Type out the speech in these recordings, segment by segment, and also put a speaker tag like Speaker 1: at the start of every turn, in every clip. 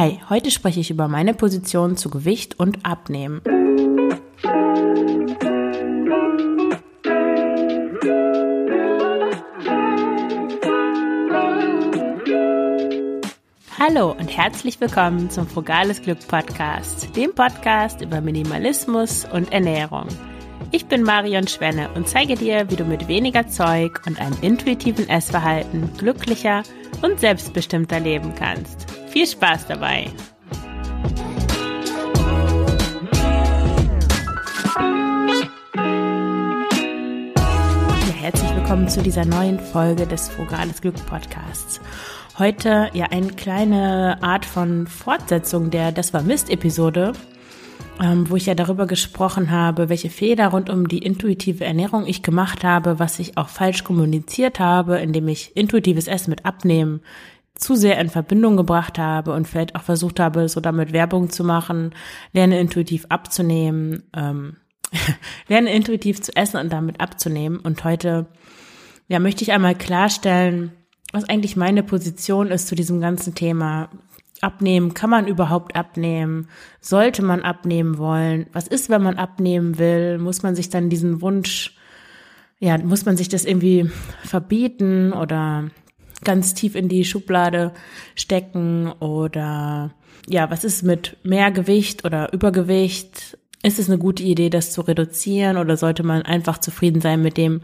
Speaker 1: Hi, heute spreche ich über meine Position zu Gewicht und Abnehmen. Hallo und herzlich willkommen zum Frugales Glück Podcast, dem Podcast über Minimalismus und Ernährung. Ich bin Marion Schwenne und zeige dir, wie du mit weniger Zeug und einem intuitiven Essverhalten glücklicher und selbstbestimmter leben kannst. Viel Spaß dabei! Ja, herzlich willkommen zu dieser neuen Folge des Frugales Glück Podcasts. Heute ja eine kleine Art von Fortsetzung der Das war Mist Episode, ähm, wo ich ja darüber gesprochen habe, welche Fehler rund um die intuitive Ernährung ich gemacht habe, was ich auch falsch kommuniziert habe, indem ich intuitives Essen mit Abnehmen zu sehr in Verbindung gebracht habe und vielleicht auch versucht habe, so damit Werbung zu machen, lerne intuitiv abzunehmen, ähm, lerne intuitiv zu essen und damit abzunehmen. Und heute, ja, möchte ich einmal klarstellen, was eigentlich meine Position ist zu diesem ganzen Thema. Abnehmen, kann man überhaupt abnehmen? Sollte man abnehmen wollen? Was ist, wenn man abnehmen will? Muss man sich dann diesen Wunsch, ja, muss man sich das irgendwie verbieten oder ganz tief in die Schublade stecken oder ja, was ist mit mehr Gewicht oder Übergewicht? Ist es eine gute Idee, das zu reduzieren oder sollte man einfach zufrieden sein mit dem,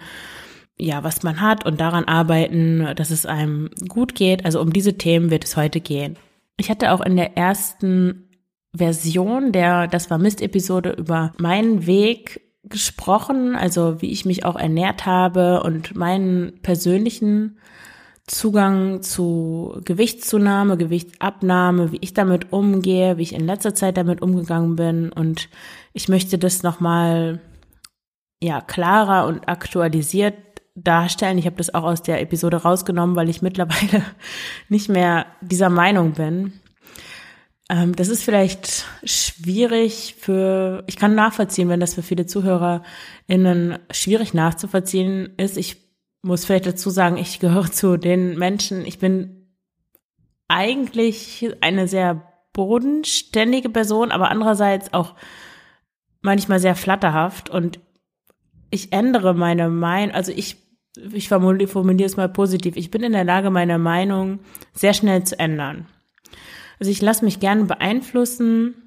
Speaker 1: ja, was man hat und daran arbeiten, dass es einem gut geht? Also um diese Themen wird es heute gehen. Ich hatte auch in der ersten Version der Das war Mist-Episode über meinen Weg gesprochen, also wie ich mich auch ernährt habe und meinen persönlichen Zugang zu Gewichtszunahme, Gewichtsabnahme, wie ich damit umgehe, wie ich in letzter Zeit damit umgegangen bin und ich möchte das nochmal ja klarer und aktualisiert darstellen. Ich habe das auch aus der Episode rausgenommen, weil ich mittlerweile nicht mehr dieser Meinung bin. Ähm, das ist vielleicht schwierig für, ich kann nachvollziehen, wenn das für viele ZuhörerInnen schwierig nachzuvollziehen ist. Ich muss vielleicht dazu sagen, ich gehöre zu den Menschen, ich bin eigentlich eine sehr bodenständige Person, aber andererseits auch manchmal sehr flatterhaft. Und ich ändere meine Meinung, also ich ich formuliere es mal positiv, ich bin in der Lage, meine Meinung sehr schnell zu ändern. Also ich lasse mich gerne beeinflussen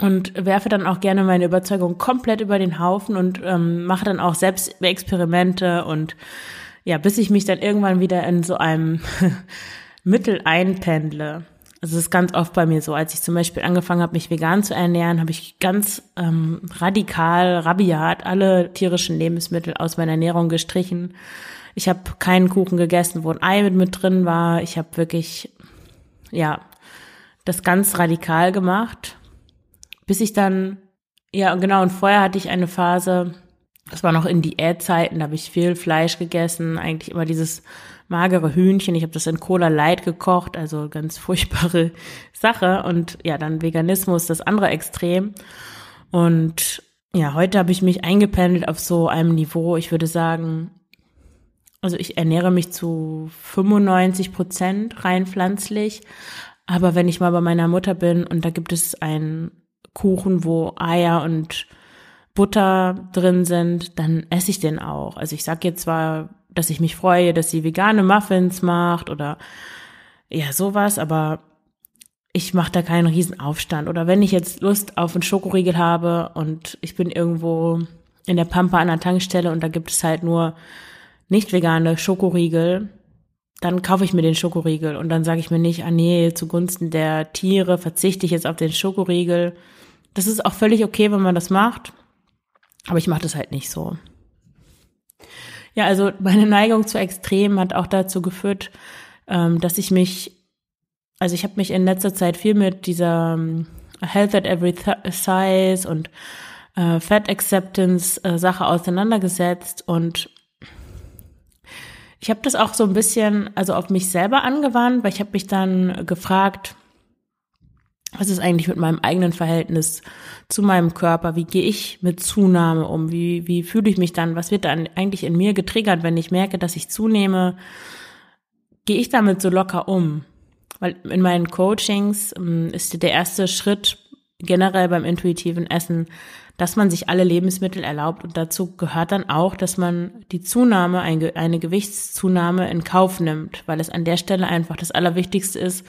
Speaker 1: und werfe dann auch gerne meine Überzeugung komplett über den Haufen und ähm, mache dann auch selbst Experimente und ja, bis ich mich dann irgendwann wieder in so einem Mittel einpendle. Also es ist ganz oft bei mir so, als ich zum Beispiel angefangen habe, mich vegan zu ernähren, habe ich ganz ähm, radikal, rabiat alle tierischen Lebensmittel aus meiner Ernährung gestrichen. Ich habe keinen Kuchen gegessen, wo ein Ei mit, mit drin war. Ich habe wirklich, ja, das ganz radikal gemacht, bis ich dann, ja genau, und vorher hatte ich eine Phase, das war noch in Diätzeiten, da habe ich viel Fleisch gegessen, eigentlich immer dieses magere Hühnchen. Ich habe das in Cola Light gekocht, also ganz furchtbare Sache. Und ja, dann Veganismus, das andere Extrem. Und ja, heute habe ich mich eingependelt auf so einem Niveau, ich würde sagen, also ich ernähre mich zu 95 Prozent rein pflanzlich. Aber wenn ich mal bei meiner Mutter bin und da gibt es einen Kuchen, wo Eier und Butter drin sind, dann esse ich den auch. Also ich sage jetzt zwar dass ich mich freue, dass sie vegane Muffins macht oder ja, sowas, aber ich mache da keinen Riesenaufstand. Oder wenn ich jetzt Lust auf einen Schokoriegel habe und ich bin irgendwo in der Pampa an der Tankstelle und da gibt es halt nur nicht vegane Schokoriegel, dann kaufe ich mir den Schokoriegel und dann sage ich mir nicht, ah nee, zugunsten der Tiere verzichte ich jetzt auf den Schokoriegel. Das ist auch völlig okay, wenn man das macht, aber ich mache das halt nicht so. Ja, also meine Neigung zu Extremen hat auch dazu geführt, ähm, dass ich mich, also ich habe mich in letzter Zeit viel mit dieser ähm, Health at Every Size und äh, Fat Acceptance äh, Sache auseinandergesetzt und ich habe das auch so ein bisschen also auf mich selber angewandt, weil ich habe mich dann gefragt, was ist eigentlich mit meinem eigenen Verhältnis zu meinem Körper? Wie gehe ich mit Zunahme um? Wie, wie fühle ich mich dann? Was wird dann eigentlich in mir getriggert, wenn ich merke, dass ich zunehme? Gehe ich damit so locker um? weil in meinen Coachings ähm, ist der erste Schritt generell beim intuitiven Essen, dass man sich alle Lebensmittel erlaubt und dazu gehört dann auch, dass man die Zunahme, eine Gewichtszunahme in Kauf nimmt, weil es an der Stelle einfach das Allerwichtigste ist,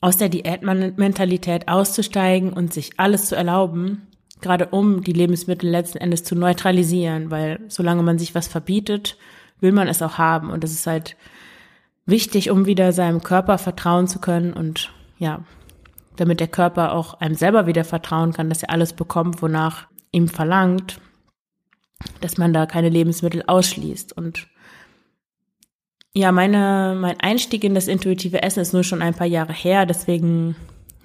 Speaker 1: aus der Diätmentalität auszusteigen und sich alles zu erlauben, gerade um die Lebensmittel letzten Endes zu neutralisieren, weil solange man sich was verbietet, will man es auch haben und das ist halt wichtig, um wieder seinem Körper vertrauen zu können und ja, damit der Körper auch einem selber wieder vertrauen kann, dass er alles bekommt, wonach ihm verlangt, dass man da keine Lebensmittel ausschließt. Und ja, meine, mein Einstieg in das intuitive Essen ist nur schon ein paar Jahre her, deswegen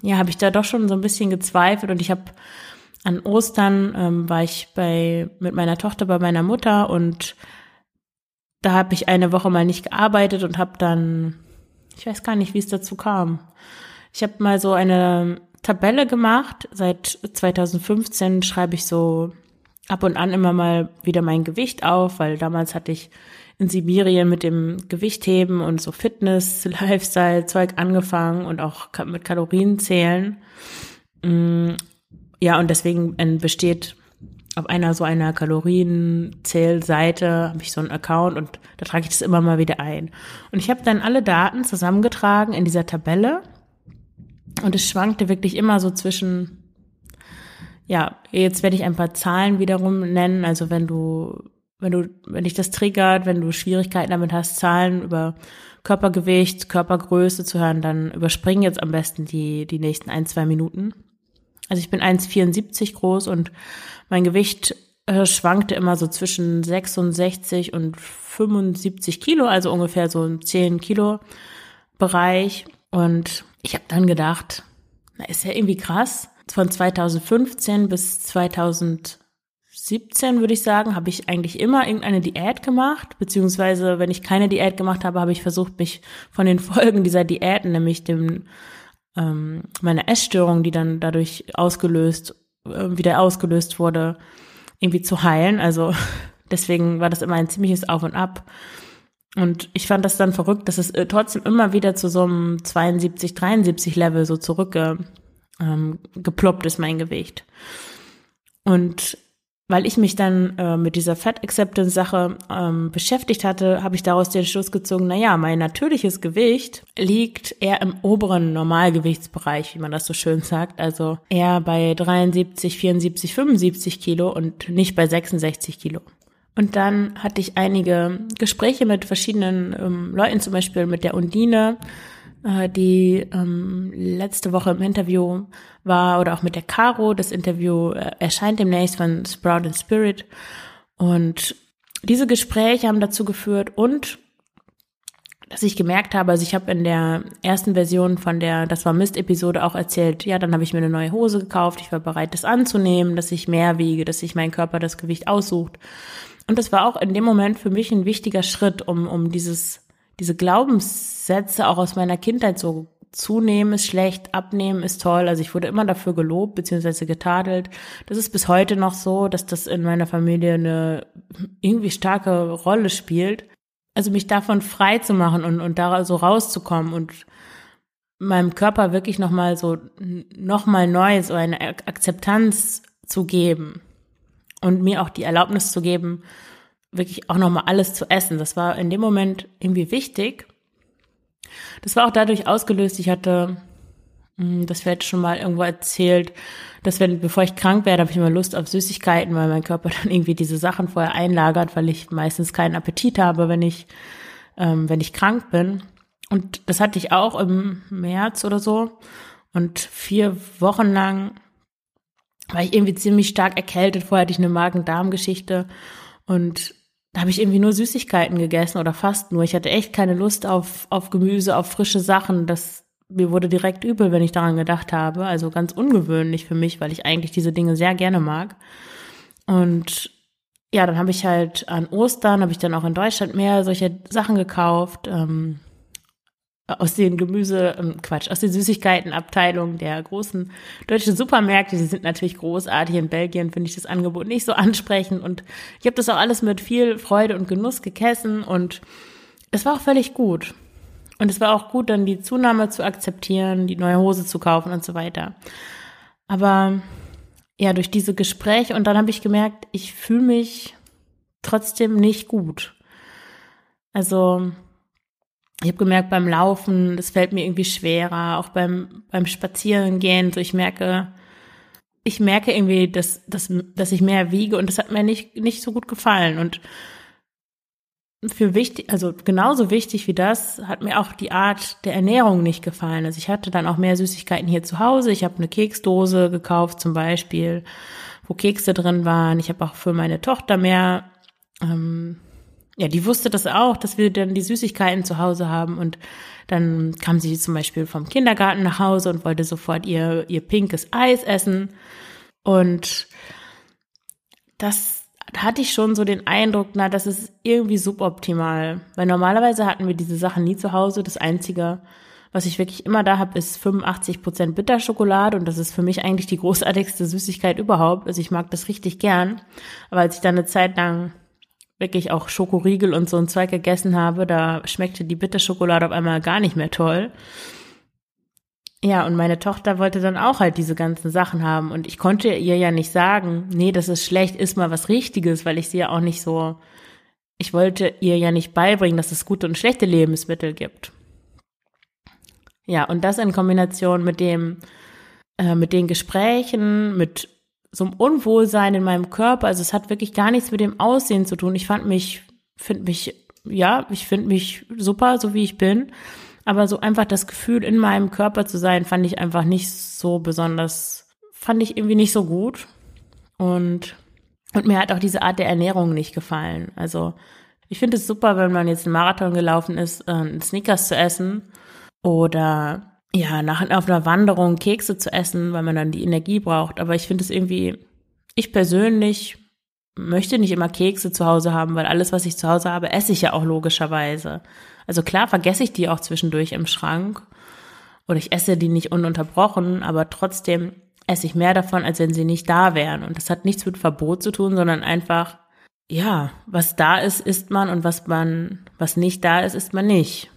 Speaker 1: ja, habe ich da doch schon so ein bisschen gezweifelt und ich habe an Ostern ähm, war ich bei mit meiner Tochter bei meiner Mutter und da habe ich eine Woche mal nicht gearbeitet und habe dann ich weiß gar nicht, wie es dazu kam. Ich habe mal so eine Tabelle gemacht. Seit 2015 schreibe ich so ab und an immer mal wieder mein Gewicht auf, weil damals hatte ich in Sibirien mit dem Gewichtheben und so Fitness, Lifestyle Zeug angefangen und auch mit Kalorien zählen. Mm, ja, und deswegen besteht auf einer so einer Kalorienzählseite habe ich so einen Account und da trage ich das immer mal wieder ein. Und ich habe dann alle Daten zusammengetragen in dieser Tabelle und es schwankte wirklich immer so zwischen, ja, jetzt werde ich ein paar Zahlen wiederum nennen. Also wenn du, wenn du, wenn dich das triggert, wenn du Schwierigkeiten damit hast, Zahlen über Körpergewicht, Körpergröße zu hören, dann überspring jetzt am besten die, die nächsten ein, zwei Minuten. Also ich bin 1,74 groß und mein Gewicht äh, schwankte immer so zwischen 66 und 75 Kilo, also ungefähr so ein 10 Kilo Bereich. Und ich habe dann gedacht, na, ist ja irgendwie krass. Von 2015 bis 2017 würde ich sagen, habe ich eigentlich immer irgendeine Diät gemacht, beziehungsweise wenn ich keine Diät gemacht habe, habe ich versucht, mich von den Folgen dieser Diäten, nämlich dem ähm, meine Essstörung, die dann dadurch ausgelöst, äh, wieder ausgelöst wurde, irgendwie zu heilen. Also deswegen war das immer ein ziemliches Auf und Ab. Und ich fand das dann verrückt, dass es äh, trotzdem immer wieder zu so einem 72, 73 Level so zurückgeploppt ähm, ist, mein Gewicht. Und weil ich mich dann äh, mit dieser Fat Acceptance Sache ähm, beschäftigt hatte, habe ich daraus den Schluss gezogen, na ja, mein natürliches Gewicht liegt eher im oberen Normalgewichtsbereich, wie man das so schön sagt, also eher bei 73, 74, 75 Kilo und nicht bei 66 Kilo. Und dann hatte ich einige Gespräche mit verschiedenen ähm, Leuten, zum Beispiel mit der Undine, äh, die ähm, letzte Woche im Interview war, oder auch mit der Caro. Das Interview äh, erscheint demnächst von Sprout and Spirit. Und diese Gespräche haben dazu geführt und dass ich gemerkt habe, also ich habe in der ersten Version von der Das war Mist-Episode auch erzählt, ja, dann habe ich mir eine neue Hose gekauft, ich war bereit, das anzunehmen, dass ich mehr wiege, dass sich mein Körper das Gewicht aussucht. Und das war auch in dem Moment für mich ein wichtiger Schritt, um, um dieses, diese Glaubenssätze auch aus meiner Kindheit so zunehmen ist schlecht, abnehmen ist toll. Also ich wurde immer dafür gelobt bzw. getadelt. Das ist bis heute noch so, dass das in meiner Familie eine irgendwie starke Rolle spielt. Also mich davon frei zu machen und, und da so rauszukommen und meinem Körper wirklich nochmal so, nochmal neu so eine Akzeptanz zu geben und mir auch die Erlaubnis zu geben, wirklich auch nochmal alles zu essen. Das war in dem Moment irgendwie wichtig. Das war auch dadurch ausgelöst, ich hatte, hm, das wird schon mal irgendwo erzählt, dass wenn, bevor ich krank werde, habe ich immer Lust auf Süßigkeiten, weil mein Körper dann irgendwie diese Sachen vorher einlagert, weil ich meistens keinen Appetit habe, wenn ich, ähm, wenn ich krank bin. Und das hatte ich auch im März oder so. Und vier Wochen lang war ich irgendwie ziemlich stark erkältet. Vorher hatte ich eine Magen-Darm-Geschichte und da habe ich irgendwie nur Süßigkeiten gegessen oder fast nur. Ich hatte echt keine Lust auf, auf Gemüse, auf frische Sachen. Das, mir wurde direkt übel, wenn ich daran gedacht habe. Also ganz ungewöhnlich für mich, weil ich eigentlich diese Dinge sehr gerne mag. Und ja, dann habe ich halt an Ostern, habe ich dann auch in Deutschland mehr solche Sachen gekauft. Ähm, aus den Gemüse, ähm, Quatsch, aus den Süßigkeitenabteilungen der großen deutschen Supermärkte. Die sind natürlich großartig. In Belgien finde ich das Angebot nicht so ansprechend. Und ich habe das auch alles mit viel Freude und Genuss gegessen und es war auch völlig gut. Und es war auch gut, dann die Zunahme zu akzeptieren, die neue Hose zu kaufen und so weiter. Aber ja, durch diese Gespräche und dann habe ich gemerkt, ich fühle mich trotzdem nicht gut. Also ich habe gemerkt beim Laufen, das fällt mir irgendwie schwerer, auch beim beim Spazierengehen, so ich merke, ich merke irgendwie, dass, dass, dass ich mehr wiege und das hat mir nicht nicht so gut gefallen und für wichtig, also genauso wichtig wie das, hat mir auch die Art der Ernährung nicht gefallen. Also ich hatte dann auch mehr Süßigkeiten hier zu Hause. Ich habe eine Keksdose gekauft zum Beispiel, wo Kekse drin waren. Ich habe auch für meine Tochter mehr, ähm, ja, die wusste das auch, dass wir dann die Süßigkeiten zu Hause haben und dann kam sie zum Beispiel vom Kindergarten nach Hause und wollte sofort ihr, ihr pinkes Eis essen und das da hatte ich schon so den Eindruck, na, das ist irgendwie suboptimal. Weil normalerweise hatten wir diese Sachen nie zu Hause. Das Einzige, was ich wirklich immer da habe, ist 85 Prozent Bitterschokolade und das ist für mich eigentlich die großartigste Süßigkeit überhaupt. Also ich mag das richtig gern. Aber als ich dann eine Zeit lang wirklich auch Schokoriegel und so ein Zeug gegessen habe, da schmeckte die Bitterschokolade auf einmal gar nicht mehr toll. Ja, und meine Tochter wollte dann auch halt diese ganzen Sachen haben. Und ich konnte ihr ja nicht sagen, nee, das ist schlecht, ist mal was Richtiges, weil ich sie ja auch nicht so, ich wollte ihr ja nicht beibringen, dass es gute und schlechte Lebensmittel gibt. Ja, und das in Kombination mit dem, äh, mit den Gesprächen, mit so einem Unwohlsein in meinem Körper. Also es hat wirklich gar nichts mit dem Aussehen zu tun. Ich fand mich, finde mich, ja, ich finde mich super, so wie ich bin. Aber so einfach das Gefühl, in meinem Körper zu sein, fand ich einfach nicht so besonders, fand ich irgendwie nicht so gut. Und, und mir hat auch diese Art der Ernährung nicht gefallen. Also ich finde es super, wenn man jetzt einen Marathon gelaufen ist, äh, Snickers zu essen oder ja, nach auf einer Wanderung Kekse zu essen, weil man dann die Energie braucht. Aber ich finde es irgendwie, ich persönlich möchte nicht immer Kekse zu Hause haben, weil alles, was ich zu Hause habe, esse ich ja auch logischerweise. Also klar vergesse ich die auch zwischendurch im Schrank oder ich esse die nicht ununterbrochen, aber trotzdem esse ich mehr davon, als wenn sie nicht da wären. Und das hat nichts mit Verbot zu tun, sondern einfach, ja, was da ist, isst man und was man, was nicht da ist, isst man nicht.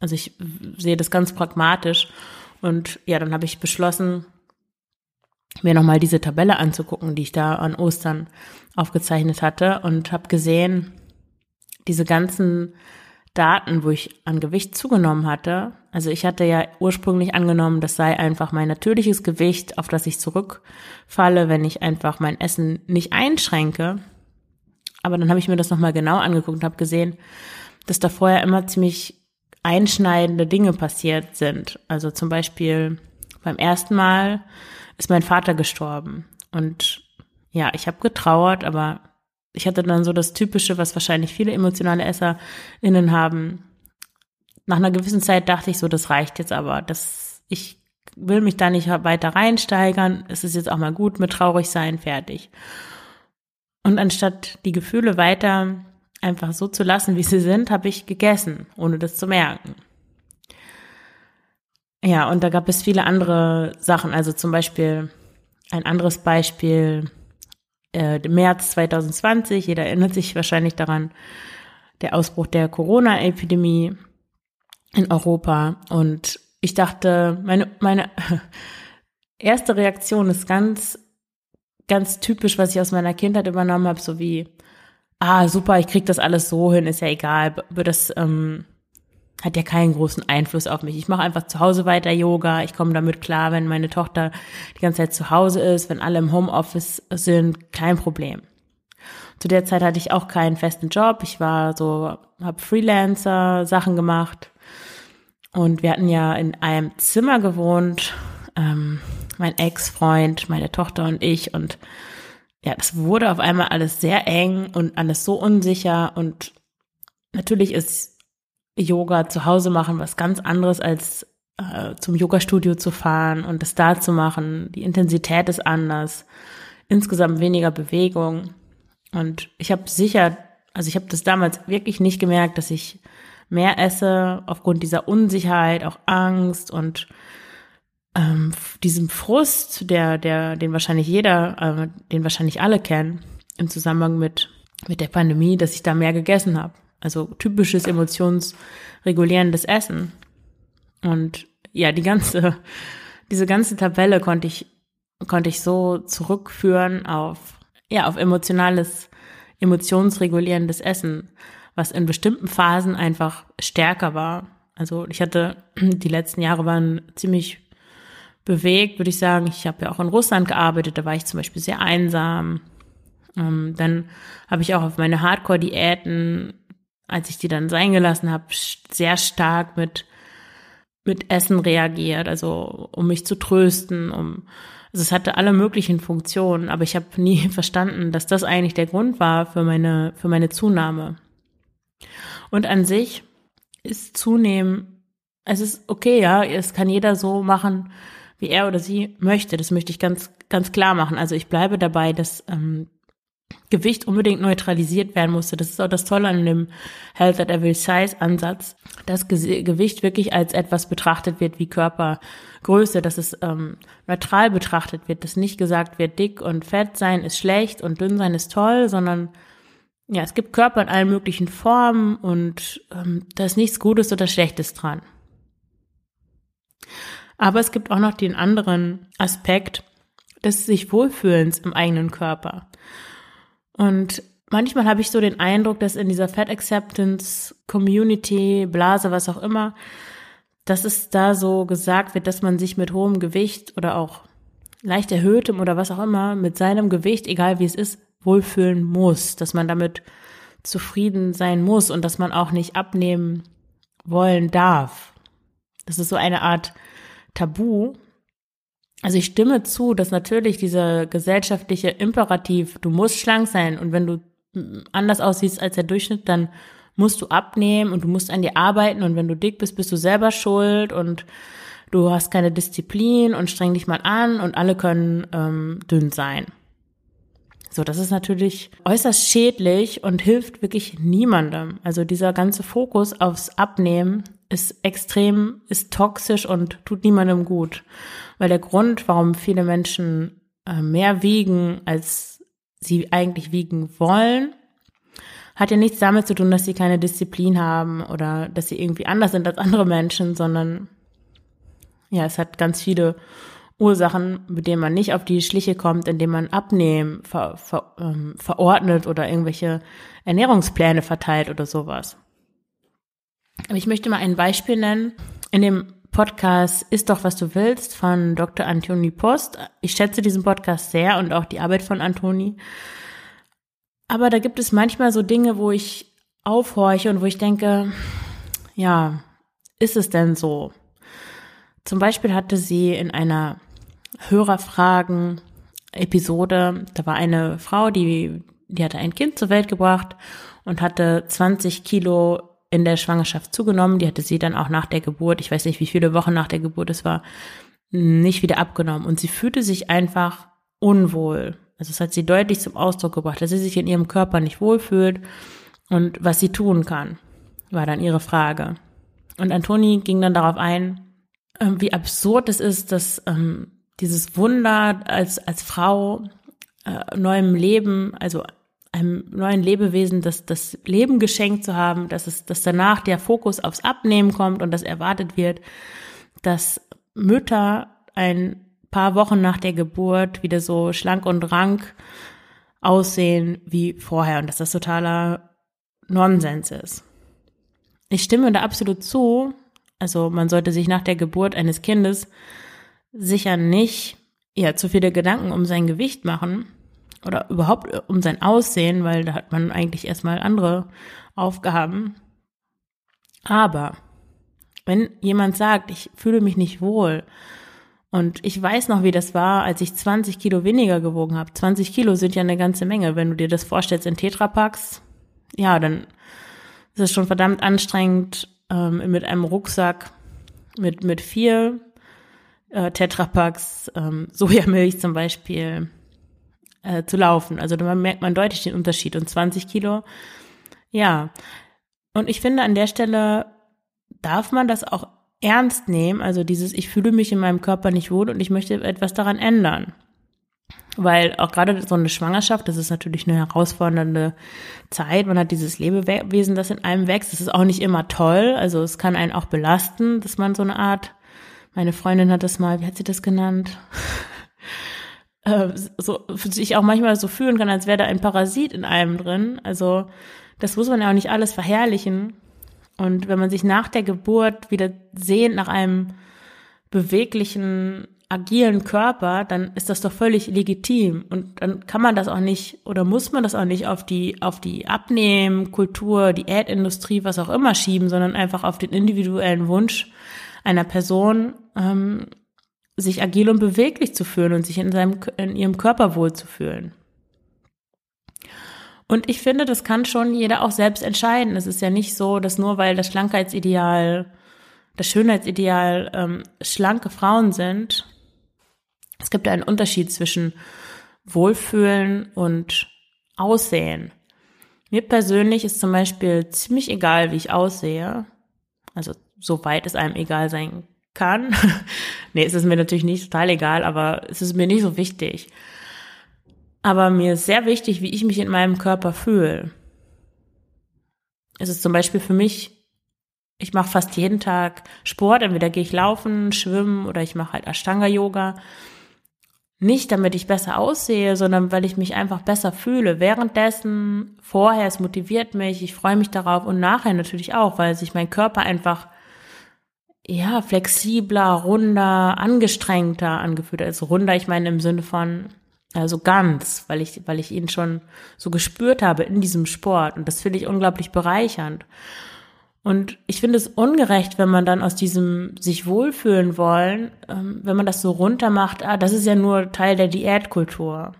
Speaker 1: Also ich sehe das ganz pragmatisch. Und ja, dann habe ich beschlossen, mir nochmal diese Tabelle anzugucken, die ich da an Ostern aufgezeichnet hatte und habe gesehen, diese ganzen Daten, wo ich an Gewicht zugenommen hatte. Also ich hatte ja ursprünglich angenommen, das sei einfach mein natürliches Gewicht, auf das ich zurückfalle, wenn ich einfach mein Essen nicht einschränke. Aber dann habe ich mir das nochmal genau angeguckt und habe gesehen, dass da vorher immer ziemlich einschneidende Dinge passiert sind. Also zum Beispiel beim ersten Mal ist mein Vater gestorben. Und ja, ich habe getrauert, aber ich hatte dann so das Typische, was wahrscheinlich viele emotionale EsserInnen haben. Nach einer gewissen Zeit dachte ich so, das reicht jetzt aber. Das, ich will mich da nicht weiter reinsteigern. Es ist jetzt auch mal gut mit traurig sein, fertig. Und anstatt die Gefühle weiter einfach so zu lassen, wie sie sind, habe ich gegessen, ohne das zu merken. Ja, und da gab es viele andere Sachen. Also zum Beispiel ein anderes Beispiel, äh, März 2020, jeder erinnert sich wahrscheinlich daran, der Ausbruch der Corona-Epidemie in Europa. Und ich dachte, meine, meine erste Reaktion ist ganz, ganz typisch, was ich aus meiner Kindheit übernommen habe, so wie, ah, super, ich krieg das alles so hin, ist ja egal, wird das, ähm, hat ja keinen großen Einfluss auf mich. Ich mache einfach zu Hause weiter Yoga. Ich komme damit klar, wenn meine Tochter die ganze Zeit zu Hause ist, wenn alle im Homeoffice sind, kein Problem. Zu der Zeit hatte ich auch keinen festen Job. Ich war so, habe Freelancer Sachen gemacht und wir hatten ja in einem Zimmer gewohnt, ähm, mein Ex-Freund, meine Tochter und ich und ja, es wurde auf einmal alles sehr eng und alles so unsicher und natürlich ist Yoga zu Hause machen was ganz anderes als äh, zum Yoga-Studio zu fahren und das da zu machen. Die Intensität ist anders, insgesamt weniger Bewegung. Und ich habe sicher, also ich habe das damals wirklich nicht gemerkt, dass ich mehr esse aufgrund dieser Unsicherheit, auch Angst und ähm, diesem Frust, der, der, den wahrscheinlich jeder, äh, den wahrscheinlich alle kennen, im Zusammenhang mit mit der Pandemie, dass ich da mehr gegessen habe. also typisches emotionsregulierendes Essen. Und ja, die ganze, diese ganze Tabelle konnte ich, konnte ich so zurückführen auf, ja, auf emotionales, emotionsregulierendes Essen, was in bestimmten Phasen einfach stärker war. Also ich hatte, die letzten Jahre waren ziemlich bewegt, würde ich sagen. Ich habe ja auch in Russland gearbeitet, da war ich zum Beispiel sehr einsam. Ähm, dann habe ich auch auf meine Hardcore-Diäten, als ich die dann sein gelassen habe, sehr stark mit mit Essen reagiert, also um mich zu trösten, um also es hatte alle möglichen Funktionen, aber ich habe nie verstanden, dass das eigentlich der Grund war für meine für meine Zunahme. Und an sich ist zunehmen, es ist okay, ja, es kann jeder so machen, wie er oder sie möchte. Das möchte ich ganz ganz klar machen. Also ich bleibe dabei, dass ähm, Gewicht unbedingt neutralisiert werden musste. Das ist auch das Tolle an dem Health at Every Size Ansatz, dass Ge Gewicht wirklich als etwas betrachtet wird wie Körpergröße, dass es ähm, neutral betrachtet wird, dass nicht gesagt wird, dick und fett sein ist schlecht und dünn sein ist toll, sondern ja, es gibt Körper in allen möglichen Formen und ähm, da ist nichts Gutes oder Schlechtes dran. Aber es gibt auch noch den anderen Aspekt des sich Wohlfühlens im eigenen Körper. Und manchmal habe ich so den Eindruck, dass in dieser Fat Acceptance Community, Blase, was auch immer, dass es da so gesagt wird, dass man sich mit hohem Gewicht oder auch leicht erhöhtem oder was auch immer mit seinem Gewicht, egal wie es ist, wohlfühlen muss, dass man damit zufrieden sein muss und dass man auch nicht abnehmen wollen darf. Das ist so eine Art Tabu, also ich stimme zu, dass natürlich dieser gesellschaftliche Imperativ, du musst schlank sein und wenn du anders aussiehst als der Durchschnitt, dann musst du abnehmen und du musst an dir arbeiten und wenn du dick bist, bist du selber schuld und du hast keine Disziplin und streng dich mal an und alle können ähm, dünn sein. So, das ist natürlich äußerst schädlich und hilft wirklich niemandem. Also dieser ganze Fokus aufs Abnehmen ist extrem, ist toxisch und tut niemandem gut. Weil der Grund, warum viele Menschen äh, mehr wiegen, als sie eigentlich wiegen wollen, hat ja nichts damit zu tun, dass sie keine Disziplin haben oder dass sie irgendwie anders sind als andere Menschen, sondern ja, es hat ganz viele Ursachen, mit denen man nicht auf die Schliche kommt, indem man Abnehmen ver, ver, ähm, verordnet oder irgendwelche Ernährungspläne verteilt oder sowas. Ich möchte mal ein Beispiel nennen. In dem Podcast Ist doch, was du willst von Dr. Antoni Post. Ich schätze diesen Podcast sehr und auch die Arbeit von Antoni. Aber da gibt es manchmal so Dinge, wo ich aufhorche und wo ich denke, ja, ist es denn so? Zum Beispiel hatte sie in einer Hörerfragen-Episode, da war eine Frau, die, die hatte ein Kind zur Welt gebracht und hatte 20 Kilo in der Schwangerschaft zugenommen. Die hatte sie dann auch nach der Geburt, ich weiß nicht, wie viele Wochen nach der Geburt es war, nicht wieder abgenommen. Und sie fühlte sich einfach unwohl. Also es hat sie deutlich zum Ausdruck gebracht, dass sie sich in ihrem Körper nicht wohlfühlt und was sie tun kann, war dann ihre Frage. Und Antoni ging dann darauf ein, ähm, wie absurd es ist, dass ähm, dieses Wunder als, als Frau äh, neuem Leben, also einem neuen Lebewesen das, das Leben geschenkt zu haben, dass es, dass danach der Fokus aufs Abnehmen kommt und dass erwartet wird, dass Mütter ein paar Wochen nach der Geburt wieder so schlank und rank aussehen wie vorher und dass das totaler Nonsens ist. Ich stimme da absolut zu. Also man sollte sich nach der Geburt eines Kindes sicher nicht ja, zu viele Gedanken um sein Gewicht machen, oder überhaupt äh, um sein Aussehen, weil da hat man eigentlich erstmal andere Aufgaben. Aber wenn jemand sagt, ich fühle mich nicht wohl und ich weiß noch, wie das war, als ich 20 Kilo weniger gewogen habe. 20 Kilo sind ja eine ganze Menge. Wenn du dir das vorstellst in Tetrapacks, ja, dann ist es schon verdammt anstrengend, ähm, mit einem Rucksack mit, mit vier äh, Tetrapacks, ähm, Sojamilch zum Beispiel, äh, zu laufen. Also da merkt man deutlich den Unterschied. Und 20 Kilo, ja. Und ich finde, an der Stelle darf man das auch ernst nehmen. Also dieses, ich fühle mich in meinem Körper nicht wohl und ich möchte etwas daran ändern. Weil auch gerade so eine Schwangerschaft, das ist natürlich eine herausfordernde Zeit. Man hat dieses Lebewesen, das in einem wächst. Das ist auch nicht immer toll. Also es kann einen auch belasten, dass man so eine Art, meine Freundin hat das mal, wie hat sie das genannt? Äh, so sich auch manchmal so fühlen kann, als wäre da ein Parasit in einem drin. Also das muss man ja auch nicht alles verherrlichen. Und wenn man sich nach der Geburt wieder sehnt nach einem beweglichen, agilen Körper, dann ist das doch völlig legitim. Und dann kann man das auch nicht oder muss man das auch nicht auf die, auf die Abnehmkultur, Diätindustrie, was auch immer schieben, sondern einfach auf den individuellen Wunsch einer Person, ähm, sich agil und beweglich zu fühlen und sich in seinem, in ihrem Körper wohlzufühlen. Und ich finde, das kann schon jeder auch selbst entscheiden. Es ist ja nicht so, dass nur weil das Schlankhetsideal, das Schönheitsideal ähm, schlanke Frauen sind, es gibt einen Unterschied zwischen Wohlfühlen und Aussehen. Mir persönlich ist zum Beispiel ziemlich egal, wie ich aussehe. Also so weit es einem egal sein kann. nee, es ist mir natürlich nicht total egal, aber es ist mir nicht so wichtig. Aber mir ist sehr wichtig, wie ich mich in meinem Körper fühle. Es ist zum Beispiel für mich, ich mache fast jeden Tag Sport, entweder gehe ich laufen, schwimmen oder ich mache halt Ashtanga-Yoga. Nicht, damit ich besser aussehe, sondern weil ich mich einfach besser fühle. Währenddessen, vorher, es motiviert mich, ich freue mich darauf und nachher natürlich auch, weil sich mein Körper einfach ja, flexibler, runder, angestrengter angefühlt. Also runder, ich meine im Sinne von, also ganz, weil ich, weil ich ihn schon so gespürt habe in diesem Sport. Und das finde ich unglaublich bereichernd. Und ich finde es ungerecht, wenn man dann aus diesem sich wohlfühlen wollen, ähm, wenn man das so runter macht, ah, das ist ja nur Teil der Diätkultur.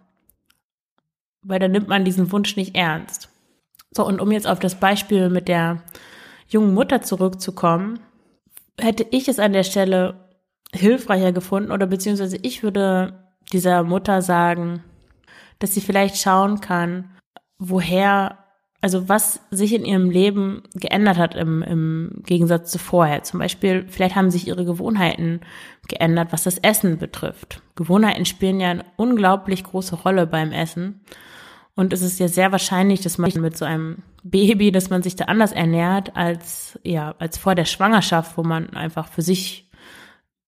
Speaker 1: Weil dann nimmt man diesen Wunsch nicht ernst. So, und um jetzt auf das Beispiel mit der jungen Mutter zurückzukommen, hätte ich es an der Stelle hilfreicher gefunden oder beziehungsweise ich würde dieser Mutter sagen, dass sie vielleicht schauen kann, woher, also was sich in ihrem Leben geändert hat im, im Gegensatz zu vorher. Zum Beispiel, vielleicht haben sich ihre Gewohnheiten geändert, was das Essen betrifft. Gewohnheiten spielen ja eine unglaublich große Rolle beim Essen. Und es ist ja sehr wahrscheinlich, dass man mit so einem Baby, dass man sich da anders ernährt als, ja, als vor der Schwangerschaft, wo man einfach für sich,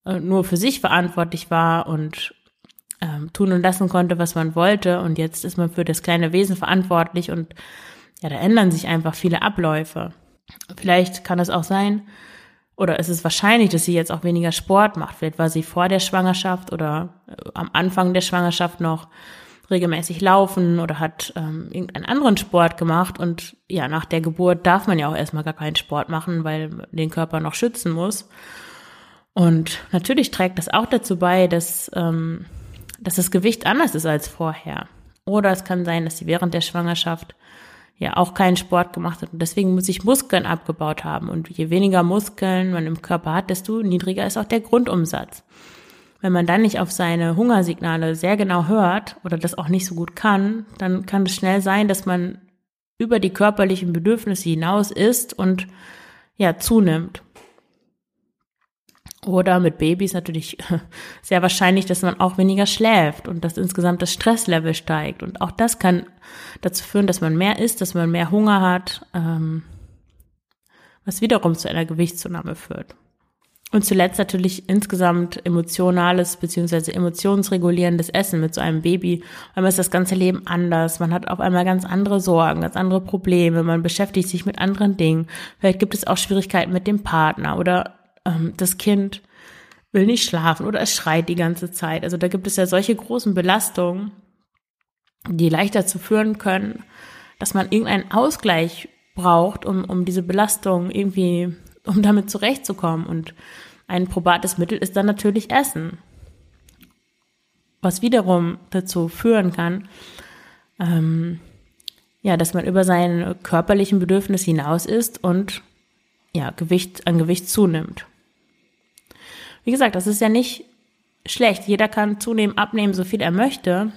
Speaker 1: äh, nur für sich verantwortlich war und ähm, tun und lassen konnte, was man wollte. Und jetzt ist man für das kleine Wesen verantwortlich und ja, da ändern sich einfach viele Abläufe. Vielleicht kann es auch sein, oder es ist wahrscheinlich, dass sie jetzt auch weniger Sport macht. Vielleicht war sie vor der Schwangerschaft oder äh, am Anfang der Schwangerschaft noch regelmäßig laufen oder hat ähm, irgendeinen anderen Sport gemacht. Und ja, nach der Geburt darf man ja auch erstmal gar keinen Sport machen, weil den Körper noch schützen muss. Und natürlich trägt das auch dazu bei, dass, ähm, dass das Gewicht anders ist als vorher. Oder es kann sein, dass sie während der Schwangerschaft ja auch keinen Sport gemacht hat und deswegen muss ich Muskeln abgebaut haben. Und je weniger Muskeln man im Körper hat, desto niedriger ist auch der Grundumsatz. Wenn man dann nicht auf seine Hungersignale sehr genau hört oder das auch nicht so gut kann, dann kann es schnell sein, dass man über die körperlichen Bedürfnisse hinaus isst und ja, zunimmt. Oder mit Babys natürlich sehr wahrscheinlich, dass man auch weniger schläft und dass insgesamt das Stresslevel steigt. Und auch das kann dazu führen, dass man mehr isst, dass man mehr Hunger hat, ähm, was wiederum zu einer Gewichtszunahme führt. Und zuletzt natürlich insgesamt emotionales beziehungsweise emotionsregulierendes Essen mit so einem Baby. Man ist das ganze Leben anders. Man hat auf einmal ganz andere Sorgen, ganz andere Probleme. Man beschäftigt sich mit anderen Dingen. Vielleicht gibt es auch Schwierigkeiten mit dem Partner oder ähm, das Kind will nicht schlafen oder es schreit die ganze Zeit. Also da gibt es ja solche großen Belastungen, die leichter zu führen können, dass man irgendeinen Ausgleich braucht, um, um diese Belastung irgendwie um damit zurechtzukommen. Und ein probates Mittel ist dann natürlich Essen. Was wiederum dazu führen kann, ähm, ja, dass man über seinen körperlichen Bedürfnis hinaus ist und ja, Gewicht an Gewicht zunimmt. Wie gesagt, das ist ja nicht schlecht. Jeder kann zunehmen, abnehmen, so viel er möchte.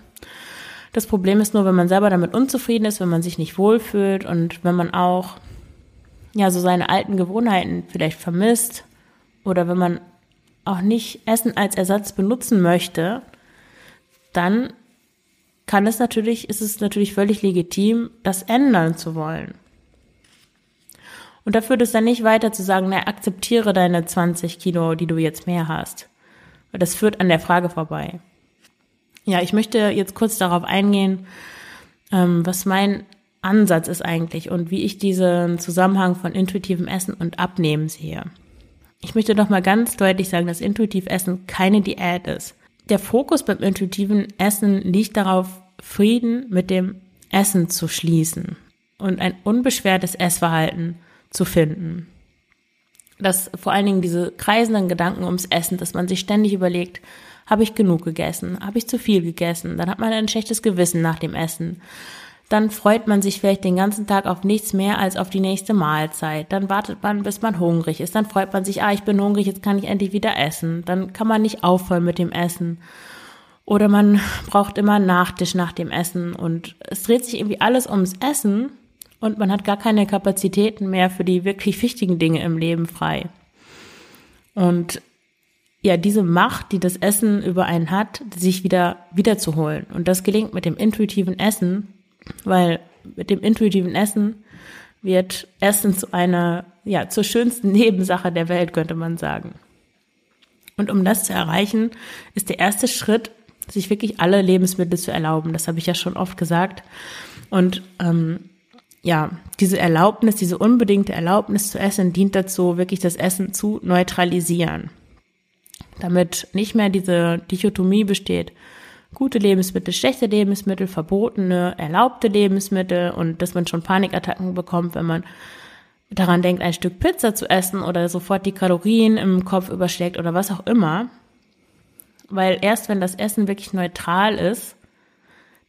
Speaker 1: Das Problem ist nur, wenn man selber damit unzufrieden ist, wenn man sich nicht wohlfühlt und wenn man auch ja so seine alten Gewohnheiten vielleicht vermisst oder wenn man auch nicht Essen als Ersatz benutzen möchte, dann kann es natürlich, ist es natürlich völlig legitim, das ändern zu wollen. Und da führt es dann nicht weiter zu sagen, na, akzeptiere deine 20 Kilo, die du jetzt mehr hast. Weil das führt an der Frage vorbei. Ja, ich möchte jetzt kurz darauf eingehen, ähm, was mein Ansatz ist eigentlich und wie ich diesen Zusammenhang von intuitivem Essen und Abnehmen sehe. Ich möchte doch mal ganz deutlich sagen, dass intuitiv Essen keine Diät ist. Der Fokus beim intuitiven Essen liegt darauf, Frieden mit dem Essen zu schließen und ein unbeschwertes Essverhalten zu finden. Dass vor allen Dingen diese kreisenden Gedanken ums Essen, dass man sich ständig überlegt, habe ich genug gegessen? Habe ich zu viel gegessen? Dann hat man ein schlechtes Gewissen nach dem Essen. Dann freut man sich vielleicht den ganzen Tag auf nichts mehr als auf die nächste Mahlzeit. Dann wartet man, bis man hungrig ist. Dann freut man sich, ah, ich bin hungrig, jetzt kann ich endlich wieder essen. Dann kann man nicht aufhören mit dem Essen. Oder man braucht immer einen Nachtisch nach dem Essen und es dreht sich irgendwie alles ums Essen und man hat gar keine Kapazitäten mehr für die wirklich wichtigen Dinge im Leben frei. Und ja, diese Macht, die das Essen über einen hat, sich wieder wiederzuholen. Und das gelingt mit dem intuitiven Essen, weil mit dem intuitiven Essen wird Essen zu einer, ja, zur schönsten Nebensache der Welt, könnte man sagen. Und um das zu erreichen, ist der erste Schritt, sich wirklich alle Lebensmittel zu erlauben. Das habe ich ja schon oft gesagt. Und ähm, ja, diese Erlaubnis, diese unbedingte Erlaubnis zu essen, dient dazu, wirklich das Essen zu neutralisieren. Damit nicht mehr diese Dichotomie besteht, gute Lebensmittel, schlechte Lebensmittel, verbotene, erlaubte Lebensmittel und dass man schon Panikattacken bekommt, wenn man daran denkt, ein Stück Pizza zu essen oder sofort die Kalorien im Kopf überschlägt oder was auch immer. Weil erst wenn das Essen wirklich neutral ist,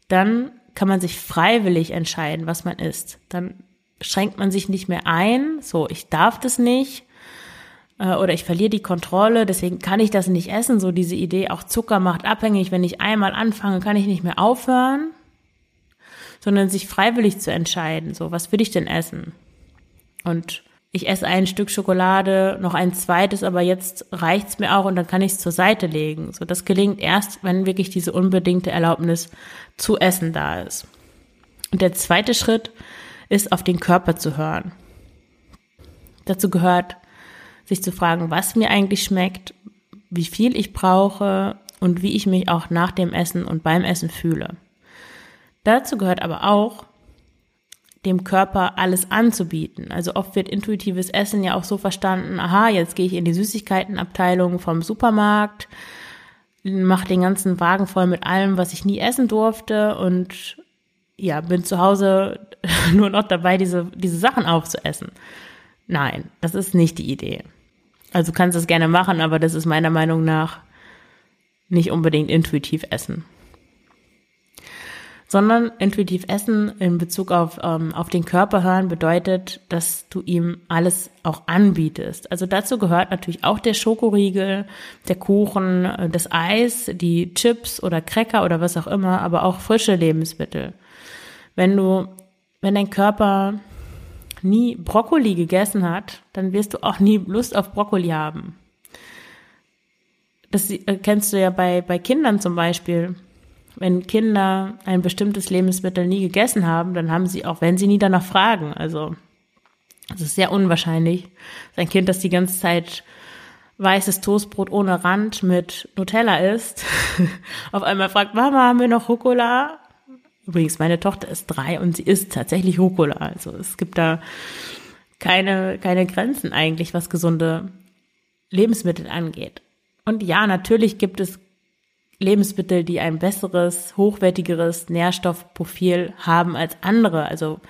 Speaker 1: dann kann man sich freiwillig entscheiden, was man isst. Dann schränkt man sich nicht mehr ein, so ich darf das nicht äh, oder ich verliere die Kontrolle, deswegen kann ich das nicht essen. So diese Idee, auch Zucker macht abhängig, wenn ich einmal anfange, kann ich nicht mehr aufhören, sondern sich freiwillig zu entscheiden, so was will ich denn essen? Und ich esse ein Stück Schokolade, noch ein zweites, aber jetzt reicht's mir auch und dann kann ich es zur Seite legen. So, das gelingt erst, wenn wirklich diese unbedingte Erlaubnis zu essen da ist. Und der zweite Schritt ist, auf den Körper zu hören. Dazu gehört, sich zu fragen, was mir eigentlich schmeckt, wie viel ich brauche und wie ich mich auch nach dem Essen und beim Essen fühle. Dazu gehört aber auch, dem Körper alles anzubieten. Also oft wird intuitives Essen ja auch so verstanden, aha, jetzt gehe ich in die Süßigkeitenabteilung vom Supermarkt, mache den ganzen Wagen voll mit allem, was ich nie essen durfte und ja, bin zu Hause nur noch dabei, diese, diese Sachen aufzuessen. Nein, das ist nicht die Idee. Also du kannst es gerne machen, aber das ist meiner Meinung nach nicht unbedingt intuitiv essen sondern intuitiv essen in Bezug auf, ähm, auf den Körper hören bedeutet, dass du ihm alles auch anbietest. Also dazu gehört natürlich auch der Schokoriegel, der Kuchen, äh, das Eis, die Chips oder Cracker oder was auch immer, aber auch frische Lebensmittel. Wenn du, wenn dein Körper nie Brokkoli gegessen hat, dann wirst du auch nie Lust auf Brokkoli haben. Das äh, kennst du ja bei, bei Kindern zum Beispiel wenn Kinder ein bestimmtes Lebensmittel nie gegessen haben, dann haben sie auch, wenn sie nie danach fragen, also es ist sehr unwahrscheinlich, dass ein Kind, das die ganze Zeit weißes Toastbrot ohne Rand mit Nutella isst, auf einmal fragt, Mama, haben wir noch Rucola? Übrigens, meine Tochter ist drei und sie isst tatsächlich Rucola. Also es gibt da keine, keine Grenzen eigentlich, was gesunde Lebensmittel angeht. Und ja, natürlich gibt es Lebensmittel, die ein besseres, hochwertigeres Nährstoffprofil haben als andere. Also